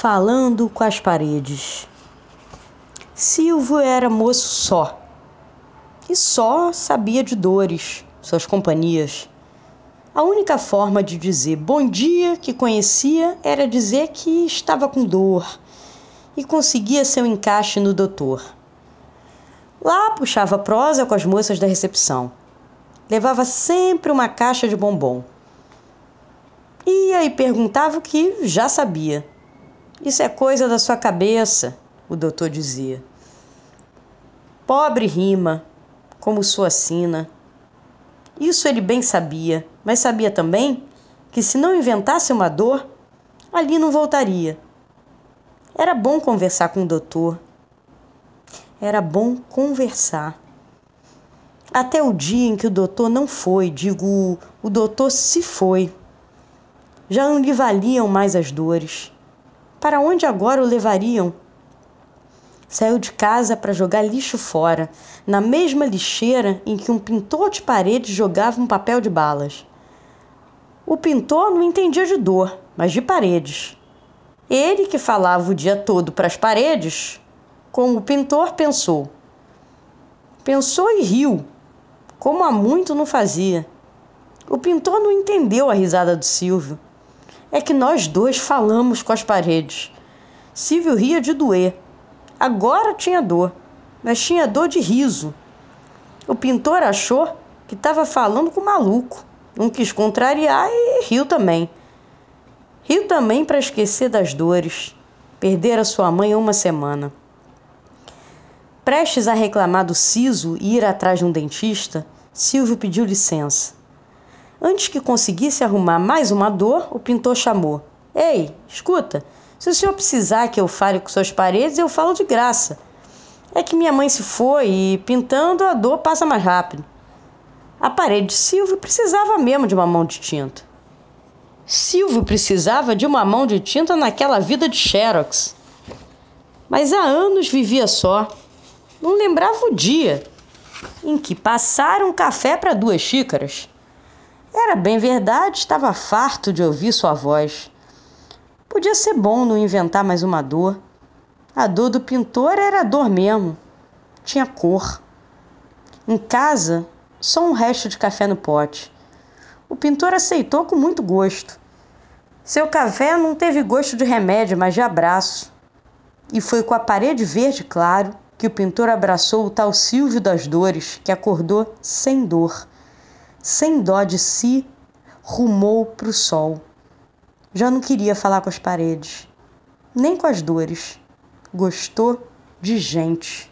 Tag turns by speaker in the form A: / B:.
A: falando com as paredes. Silvio era moço só e só sabia de dores, suas companhias. A única forma de dizer bom dia que conhecia era dizer que estava com dor e conseguia seu encaixe no doutor. Lá puxava prosa com as moças da recepção. Levava sempre uma caixa de bombom. Ia e perguntava o que já sabia. Isso é coisa da sua cabeça, o doutor dizia. Pobre rima, como sua sina. Isso ele bem sabia, mas sabia também que se não inventasse uma dor, ali não voltaria. Era bom conversar com o doutor. Era bom conversar. Até o dia em que o doutor não foi, digo, o doutor se foi. Já não lhe valiam mais as dores. Para onde agora o levariam? Saiu de casa para jogar lixo fora, na mesma lixeira em que um pintor de parede jogava um papel de balas. O pintor não entendia de dor, mas de paredes. Ele que falava o dia todo para as paredes, como o pintor pensou. Pensou e riu, como há muito não fazia. O pintor não entendeu a risada do Silvio é que nós dois falamos com as paredes. Silvio ria de doer. Agora tinha dor, mas tinha dor de riso. O pintor achou que estava falando com o maluco. Não quis contrariar e riu também. Riu também para esquecer das dores. Perdera sua mãe uma semana. Prestes a reclamar do siso e ir atrás de um dentista, Silvio pediu licença. Antes que conseguisse arrumar mais uma dor, o pintor chamou: Ei, escuta, se o senhor precisar que eu fale com suas paredes, eu falo de graça. É que minha mãe se foi e pintando a dor passa mais rápido. A parede de Silvio precisava mesmo de uma mão de tinta. Silvio precisava de uma mão de tinta naquela vida de Xerox. Mas há anos vivia só. Não lembrava o dia em que passaram café para duas xícaras. Era bem verdade, estava farto de ouvir sua voz. Podia ser bom não inventar mais uma dor. A dor do pintor era dor mesmo. Tinha cor. Em casa, só um resto de café no pote. O pintor aceitou com muito gosto. Seu café não teve gosto de remédio, mas de abraço. E foi com a parede verde claro que o pintor abraçou o tal Silvio das Dores, que acordou sem dor sem dó de si, rumou para o sol. Já não queria falar com as paredes, nem com as dores. Gostou de gente.